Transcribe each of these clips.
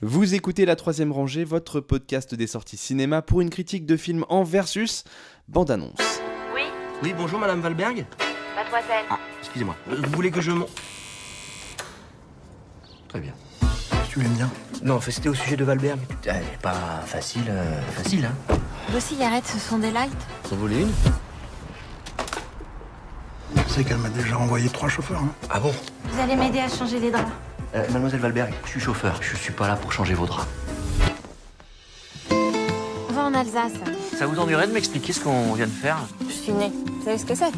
Vous écoutez La Troisième Rangée, votre podcast des sorties cinéma pour une critique de film en versus bande-annonce. Oui, Oui, bonjour Madame Valberg. mademoiselle. Ah, excusez-moi. Euh, Vous voulez que je mon... Très bien. Tu l'aimes bien Non, c'était au sujet de Valberg. Elle est pas facile, euh, facile, hein. Vos cigarettes, ce sont des lights Vous voulez une Tu sais qu'elle m'a déjà envoyé trois chauffeurs. Hein. Ah bon Vous allez m'aider à changer les draps. Euh, Mademoiselle Valberg, je suis chauffeur. Je suis pas là pour changer vos draps. On va en Alsace. Ça vous ennuierait de m'expliquer ce qu'on vient de faire? Je suis née. Vous savez ce que c'est?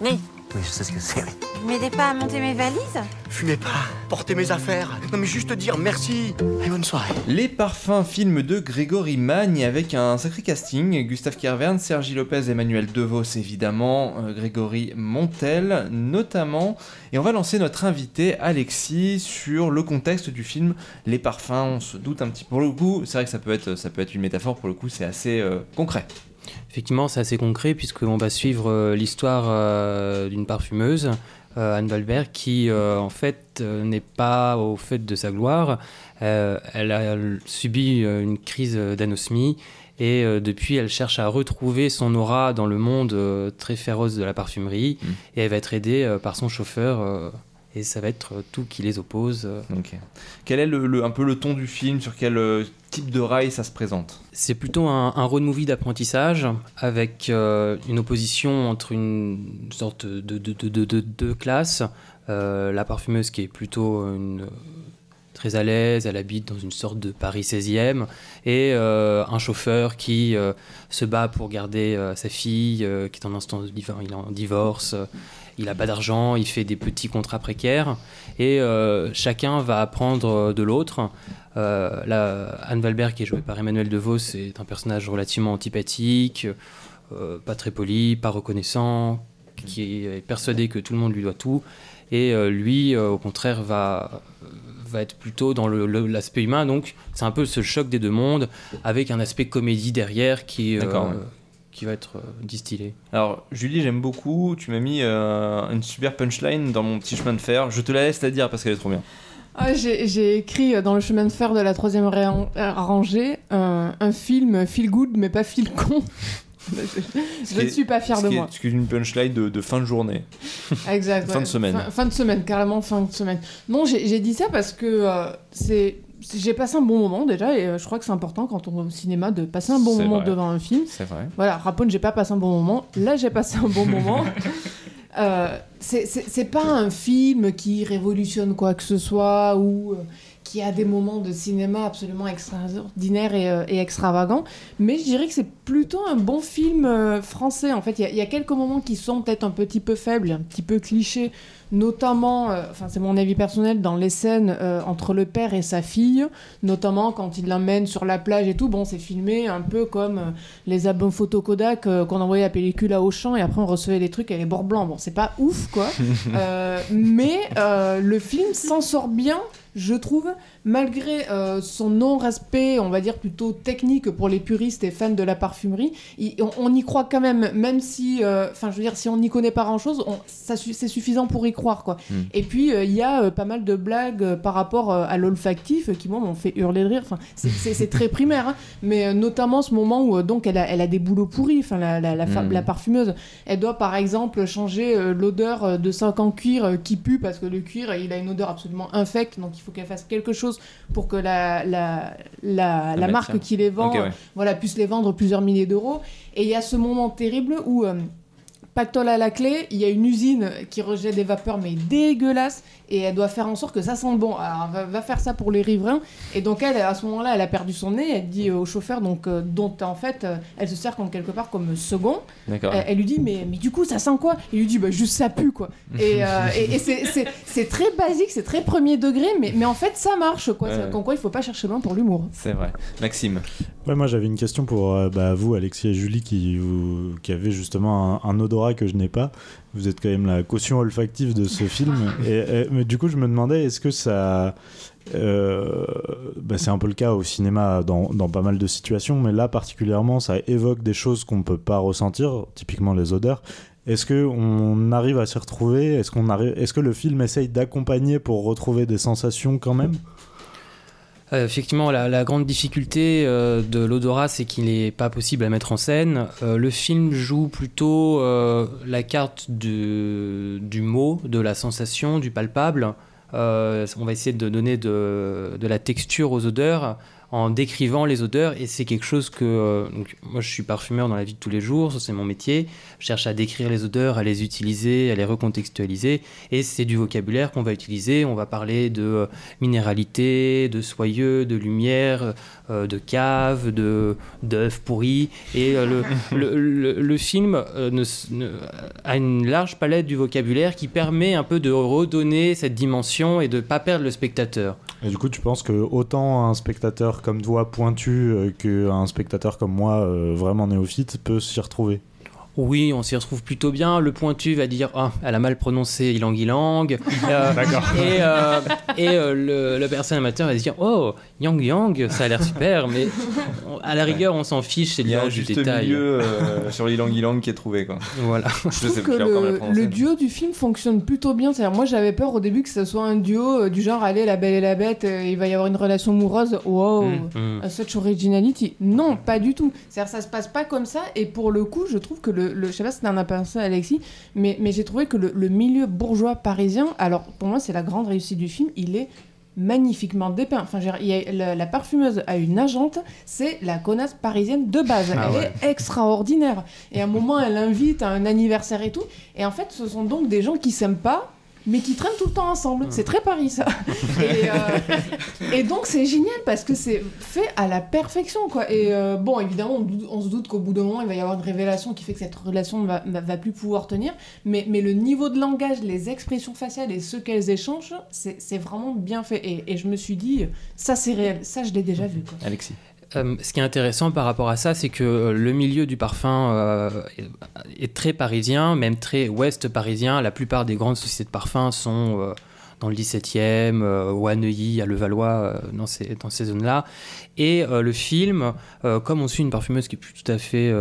Née. Oui, je sais ce que c'est. oui. Vous m'aidez pas à monter mes valises Fumez pas, portez mes affaires. Non, mais juste dire merci et bonne soirée. Les parfums, film de Grégory Magne avec un sacré casting. Gustave Kervern, Sergi Lopez, Emmanuel Devos évidemment, euh, Grégory Montel notamment. Et on va lancer notre invité Alexis sur le contexte du film Les parfums. On se doute un petit peu. Pour le coup, c'est vrai que ça peut être, ça peut être une métaphore, pour le coup c'est assez euh, concret. Effectivement, c'est assez concret puisqu'on va suivre euh, l'histoire euh, d'une parfumeuse, euh, Anne Valbert, qui euh, en fait euh, n'est pas au fait de sa gloire. Euh, elle a subi euh, une crise d'anosmie et euh, depuis elle cherche à retrouver son aura dans le monde euh, très féroce de la parfumerie Mm. et elle va être aidée euh, par son chauffeur euh, et ça va être euh, tout qui les oppose. euh. Ok. Quel est le, le- un peu le ton du film Sur quel euh, type de rail ça se présente? C'est plutôt un, un road movie d'apprentissage avec euh, une opposition entre une sorte de, de, de, de, de- de classes. Euh, la parfumeuse qui est plutôt une, très à l'aise, elle habite dans une sorte de Paris 16e, et euh, un chauffeur qui se bat pour garder sa fille, qui est en instance de divorce, il est en divorce, il n'a pas d'argent, il fait des petits contrats précaires, et euh, chacun va apprendre de l'autre. Euh, Anne Valbert, qui est jouée par Emmanuel DeVos, est un personnage relativement antipathique, euh, pas très poli, pas reconnaissant, qui est persuadé que tout le monde lui doit tout. Et lui, au contraire, va, va être plutôt dans l'aspect humain. Donc, c'est un peu ce choc des deux mondes, avec un aspect comédie derrière qui, euh. Qui va être euh, distillé. Alors, Julie, j'aime beaucoup. Tu m'as mis euh, une super punchline dans mon petit chemin de fer. Je te la laisse la dire parce qu'elle est trop bien. Ah, j'ai écrit euh, dans le chemin de fer de la troisième euh, rangée un, film feel good mais pas feel con. je ne suis pas fière Ce de qui est- moi. Ce qui est une punchline de, de fin de journée. Exact. Fin ouais. de semaine. Fin, fin de semaine, carrément fin de semaine. Non, j'ai j'ai dit ça parce que euh, c'est. J'ai passé un bon moment déjà et euh, je crois que c'est important quand on va au cinéma de passer un bon moment vrai. devant un film. C'est vrai. Voilà, Rapone, j'ai pas passé un bon moment. Là, j'ai passé un bon moment. Euh, c'est- pas un film qui révolutionne quoi que ce soit ou euh, qui a des moments de cinéma absolument extraordinaires et, euh, et extravagants, mais je dirais que c'est plutôt un bon film euh, français. En fait, il y a- il y, a quelques moments qui sont peut-être un petit peu faibles, un petit peu clichés, notamment, euh, enfin c'est mon avis personnel, dans les scènes euh, entre le père et sa fille, notamment quand il l'emmène sur la plage et tout. Bon, c'est filmé un peu comme euh, les albums photo Kodak qu'on envoyait à pellicule à Auchan et après on recevait les trucs avec les bords blancs. Bon, c'est pas ouf quoi, mais le film s'en sort bien. Je trouve, malgré euh, son non-respect, on va dire plutôt technique pour les puristes et fans de la parfumerie, il- on, on y croit quand même, même si, euh, enfin, je veux dire, si on n'y connaît pas grand-chose, c'est suffisant pour y croire, quoi. Mm. Et puis, euh, il y a euh, pas mal de blagues euh, par rapport à l'olfactif qui, moi, m'ont fait hurler de rire. Enfin, c'est- très primaire, hein. mais notamment ce moment où, donc, elle a, elle a des boulots pourris, enfin, la, la, la, fa- Mm. la parfumeuse. Elle doit, par exemple, changer l'odeur de sac en cuir qui pue parce que le cuir, il a une odeur absolument infecte, donc il faut qu'elle fasse quelque chose pour que la, la, la, la matière. marque qui les vend ouais. voilà, puisse les vendre plusieurs milliers d'euros. Et il y a ce moment terrible où, euh, pactole à la clé, il y a une usine qui rejette des vapeurs, mais dégueulasses, et elle doit faire en sorte que ça sente bon. Alors, va, va faire ça pour les riverains. Et donc, elle, à ce moment-là, elle a perdu son nez, elle dit au chauffeur, donc, euh, dont en fait, euh, elle se sert comme quelque part comme second. D'accord. Elle, elle lui dit, mais, mais du coup, ça sent quoi? Il lui dit, bah, juste ça pue, quoi. Et, euh, et, et c'est- très basique, c'est très premier degré, mais, mais en fait, ça marche, quoi. Comme quoi, il faut pas chercher loin pour l'humour. C'est vrai. Maxime. Ouais, moi j'avais une question pour euh, bah, vous, Alexis et Julie, qui, vous- qui avez justement un, un odorat que je n'ai pas. Vous êtes quand même la caution olfactive de ce film. Et, et- mais du coup, je me demandais, est-ce que ça. euh, bah, c'est un peu le cas au cinéma dans, dans pas mal de situations, mais là particulièrement, ça évoque des choses qu'on peut pas ressentir, typiquement les odeurs. Est-ce que on arrive à s'y retrouver? Est-ce qu'on arrive Est-ce que le film essaye d'accompagner pour retrouver des sensations quand même? Euh, effectivement, la, grande difficulté euh, de l'odorat, c'est qu'il n'est pas possible à mettre en scène. Euh, le film joue plutôt la carte du, mot, de la sensation, du palpable. On va essayer de donner de la texture aux odeurs en décrivant les odeurs et c'est quelque chose que euh, donc, moi je suis parfumeur dans la vie de tous les jours, c'est mon métier. Je cherche à décrire les odeurs, à les utiliser, à les recontextualiser et c'est du vocabulaire qu'on va utiliser. On va parler de euh, minéralité, de soyeux, de lumière, euh, de cave, de d'œufs pourris et euh, le, le, le- le film euh, ne ne- a une large palette du vocabulaire qui permet un peu de redonner cette dimension et de pas perdre le spectateur. Et du coup, tu penses que autant un spectateur comme toi pointu euh, qu'un spectateur comme moi euh, vraiment néophyte peut s'y retrouver Oui, on s'y retrouve plutôt bien. Le pointu va dire Ah, elle a mal prononcé ilang ilang. Euh, Et, euh, et euh, le, la personne amateur va se dire Oh, yang yang, ça a l'air super, mais on- à la rigueur, on s'en fiche, c'est Il y a un l'image du juste détail. milieu euh, sur l'ilang ilang qui est trouvé quoi. Voilà. Je Je sais que le, le duo du film fonctionne plutôt bien. C'est-à-dire, moi, j'avais peur au début que ce soit un duo euh, du genre, allez, la belle et la bête, euh, il va y avoir une relation amoureuse. Wow, Mm. Mm. a such originality. Non, pas du tout. C'est-à-dire, ça se passe pas comme ça. Et pour le coup, je trouve que le, le je sais pas si t'en as pensé, Alexis, mais, mais j'ai trouvé que le, le milieu bourgeois parisien, alors pour moi, c'est la grande réussite du film. Il est magnifiquement dépeint. Enfin, dire, y a- la, la parfumeuse a une agente, c'est la connasse parisienne de base. Ah elle ouais. est extraordinaire. Et à un moment, elle invite à un anniversaire et tout. Et en fait, ce sont donc des gens qui s'aiment pas, mais qui traînent tout le temps ensemble. C'est très Paris, ça. et, euh, et donc, c'est génial parce que c'est fait à la perfection, quoi. Et euh, bon, évidemment, on, doute- on se doute qu'au bout d'un moment, il va y avoir une révélation qui fait que cette relation ne va, plus pouvoir tenir. Mais, mais le niveau de langage, les expressions faciales et ce qu'elles échangent, c'est c'est vraiment bien fait. Et, et je me suis dit, ça, c'est réel. Ça, je l'ai déjà vu, quoi. Alexis. Euh, ce qui est intéressant par rapport à ça, c'est que euh, le milieu du parfum euh, est, très parisien, même très ouest parisien. La plupart des grandes sociétés de parfums sont dans le 17e, euh, ou à Neuilly, à Levallois, euh, dans ces, dans ces zones-là. Et euh, le film, euh, comme on suit une parfumeuse qui est plus tout à fait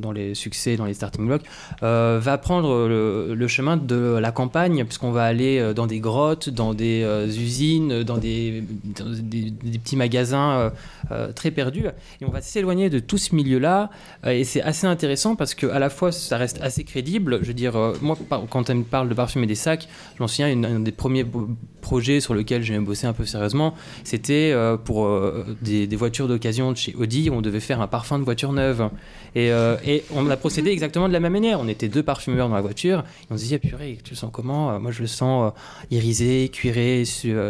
dans les succès, dans les starting blocks, va prendre le, chemin de la campagne, puisqu'on va aller dans des grottes, dans des usines, dans des, des- petits magasins très perdus. Et on va s'éloigner de tout ce milieu-là. et c'est assez intéressant parce que à la fois, ça reste assez crédible. Je veux dire, moi, quand elle me parle de parfumer des sacs, je m'en souviens, un des premiers projets sur lequel j'ai bossé un peu sérieusement, c'était euh, pour euh, des, des voitures d'occasion de chez Audi. On devait faire un parfum de voiture neuve. Et, euh, et on a procédé exactement de la même manière. On était deux parfumeurs dans la voiture. Et on se disait, purée, tu le sens comment? Moi, je le sens irisé, cuiré,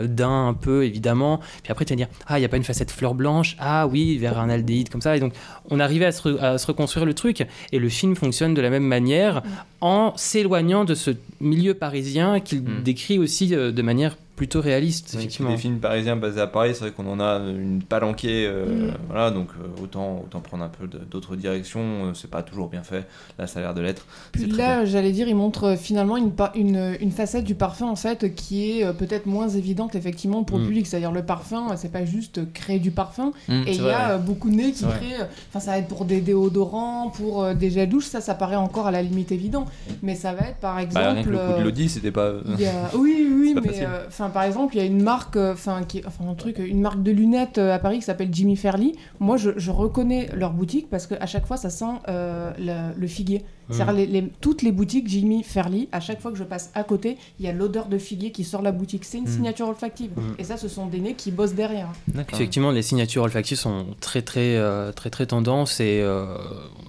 daim un peu, évidemment. Puis après, tu vas dire, ah, il n'y a pas une facette fleur blanche? Ah oui, vers un aldéhyde comme ça. Et donc, on arrivait à se, re- à se reconstruire le truc. Et le film fonctionne de la même manière en s'éloignant de ce milieu parisien qu'il Mm. décrit aussi de manière plutôt réaliste, C'est effectivement. Des films parisiens basés à Paris, c'est vrai qu'on en a une palanquée, euh, Mm. voilà, donc euh, autant, autant prendre un peu d'autres directions, euh, c'est pas toujours bien fait, là ça a l'air de l'être. Puis là, j'allais dire, il montre finalement une, une, une facette du parfum en fait qui est euh, peut-être moins évidente effectivement pour le Mm. public. C'est-à-dire le parfum, c'est pas juste créer du parfum. Mm, Et il y vrai, a ouais. euh, beaucoup de nez qui créent. Enfin, ça va être pour des déodorants, pour euh, des gels douches. Ça, ça paraît encore à la limite évident. Mais ça va être par Bah, exemple. rien que le coup de l'Audi, c'était pas. il y a- Oui, oui, mais. Enfin, par exemple, il y a une marque, euh, enfin, qui, enfin, un truc, une marque de lunettes euh, à Paris qui s'appelle Jimmy Fairly. Moi, je, je reconnais leur boutique parce qu'à chaque fois, ça sent euh, le, le figuier. C'est-à-dire les- les- toutes les boutiques Jimmy Fairly, à chaque fois que je passe à côté, il y a l'odeur de figuier qui sort de la boutique. C'est une Mm. signature olfactive. Mm. Et ça, ce sont des nez qui bossent derrière. Effectivement, les signatures olfactives sont très très euh, très très tendance et euh,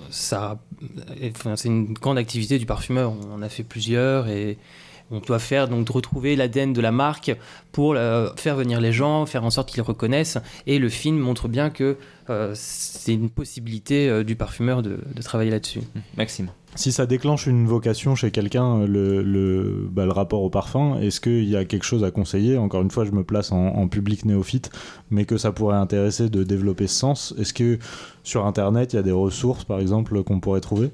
ça, enfin, c'est une grande activité du parfumeur. On en a fait plusieurs et on doit faire donc de retrouver l'ADN de la marque pour euh, faire venir les gens, faire en sorte qu'ils reconnaissent. Et le film montre bien que euh, c'est une possibilité euh, du parfumeur de, de travailler là-dessus. Maxime. Si ça déclenche une vocation chez quelqu'un, le, le, bah, le rapport au parfum, est-ce qu'il y a quelque chose à conseiller? Encore une fois, je me place en, en public néophyte, mais que ça pourrait intéresser de développer ce sens. Est-ce que sur Internet, il y a des ressources, par exemple, qu'on pourrait trouver?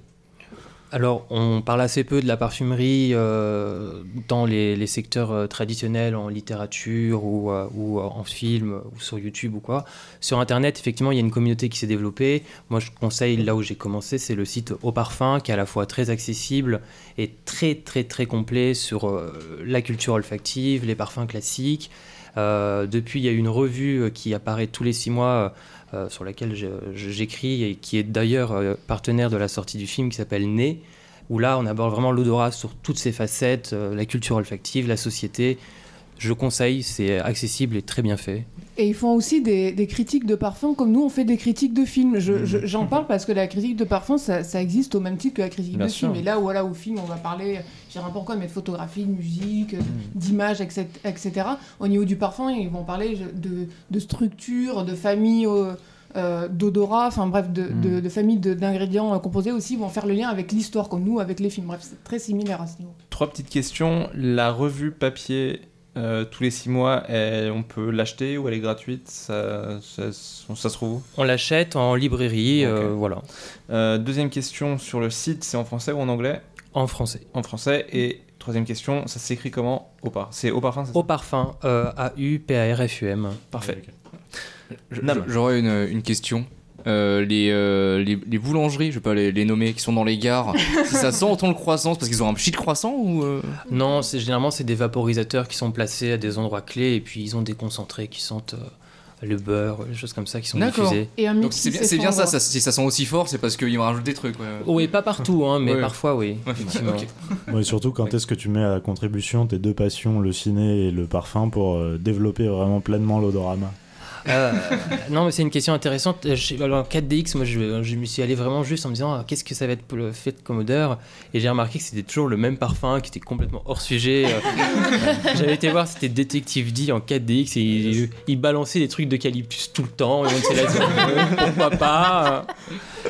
Alors, on parle assez peu de la parfumerie euh, dans les, secteurs euh, traditionnels, en littérature ou, euh, en film ou sur YouTube ou quoi. Sur Internet, effectivement, il y a une communauté qui s'est développée. Moi, je conseille, là où j'ai commencé, c'est le site Au Parfum, qui est à la fois très accessible et très, très, très complet sur la culture olfactive, les parfums classiques. Euh, depuis, il y a une revue euh, qui apparaît tous les six mois. euh, sur laquelle j'écris et qui est d'ailleurs partenaire de la sortie du film qui s'appelle Né, où là on aborde vraiment l'odorat sur toutes ses facettes, la culture olfactive, la société. Je conseille, c'est accessible et très bien fait. Et ils font aussi des, des critiques de parfums comme nous on fait des critiques de films. Je- je- J'en parle parce que la critique de parfum ça, ça existe au même titre que la critique Bien de sûr. film. Et là voilà au film on va parler, je sais pas quoi, mais de photographie, de musique, Mm. d'images, etc., etc. Au niveau du parfum ils vont parler de, de structure, de famille. euh, euh, d'odorat, enfin bref, de, Mm. de, de famille de- d'ingrédients euh, composés aussi, vont faire le lien avec l'histoire, comme nous avec les films. Bref, c'est très similaire à ce niveau. Trois petites questions. La revue papier euh, tous les six mois, elle- on peut l'acheter ou elle est gratuite ça, ça, ça se trouve où? On l'achète en librairie, euh, voilà, Euh, Deuxième question sur le site, c'est en français ou en anglais? En français. En français. Et troisième question, ça s'écrit comment? Au par. C'est au parfum, Au parfum, A-U-P-A-R-F-U-M. Parfait. J'aurais une, une question. Euh, les, euh, les, les boulangeries, je vais pas les, les nommer, qui sont dans les gares, si ça sent autant le croissant, c'est parce qu'ils ont un shit croissant ou euh, Non, c'est généralement c'est des vaporisateurs qui sont placés à des endroits clés et puis ils ont des concentrés qui sentent euh, le beurre, les choses comme ça qui sont D'accord. diffusées. Et un Donc c'est bien, c'est bien ça, si ça sent aussi fort, c'est parce qu'ils vont rajouter des trucs. ouais. Oui, pas partout, hein, mais Ouais. parfois oui. Ouais, surtout quand est-ce que tu mets à contribution tes deux passions, le ciné et le parfum, pour euh, développer vraiment pleinement l'odorama Euh, non, mais c'est une question intéressante. Euh, alors, en 4DX, moi, je, je me suis allé vraiment juste en me disant ah, qu'est-ce que ça va être pour le fait comme odeur Et j'ai remarqué que c'était toujours le même parfum qui était complètement hors sujet. Euh, J'avais été voir, c'était Detective D en 4DX et il, il balançait des trucs d'eucalyptus tout le temps. Et on était là, euh, pourquoi pas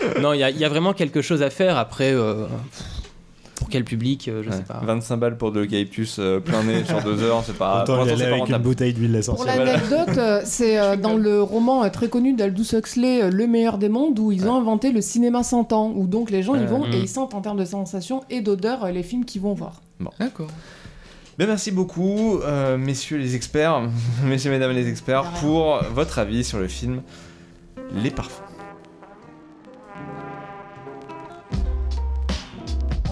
euh. Non, il y, a- il y a vraiment quelque chose à faire. Après, euh, quel public, euh, je Ouais. sais pas. 25 balles pour de l'eucalyptus euh, plein nez sur deux heures, c'est pas. Autant pour y aller avec une bouteille d'huile Pour essentielle. l'anecdote, euh, c'est euh, dans le roman euh, très connu d'Aldous Huxley, euh, Le meilleur des mondes, où ils ont inventé le cinéma sentant, où donc les gens ils vont mm. et ils sentent en termes de sensations et d'odeur euh, les films qu'ils vont voir. D'accord. Ben, merci beaucoup, euh, messieurs les experts, messieurs, mesdames les experts, pour votre avis sur le film Les Parfums.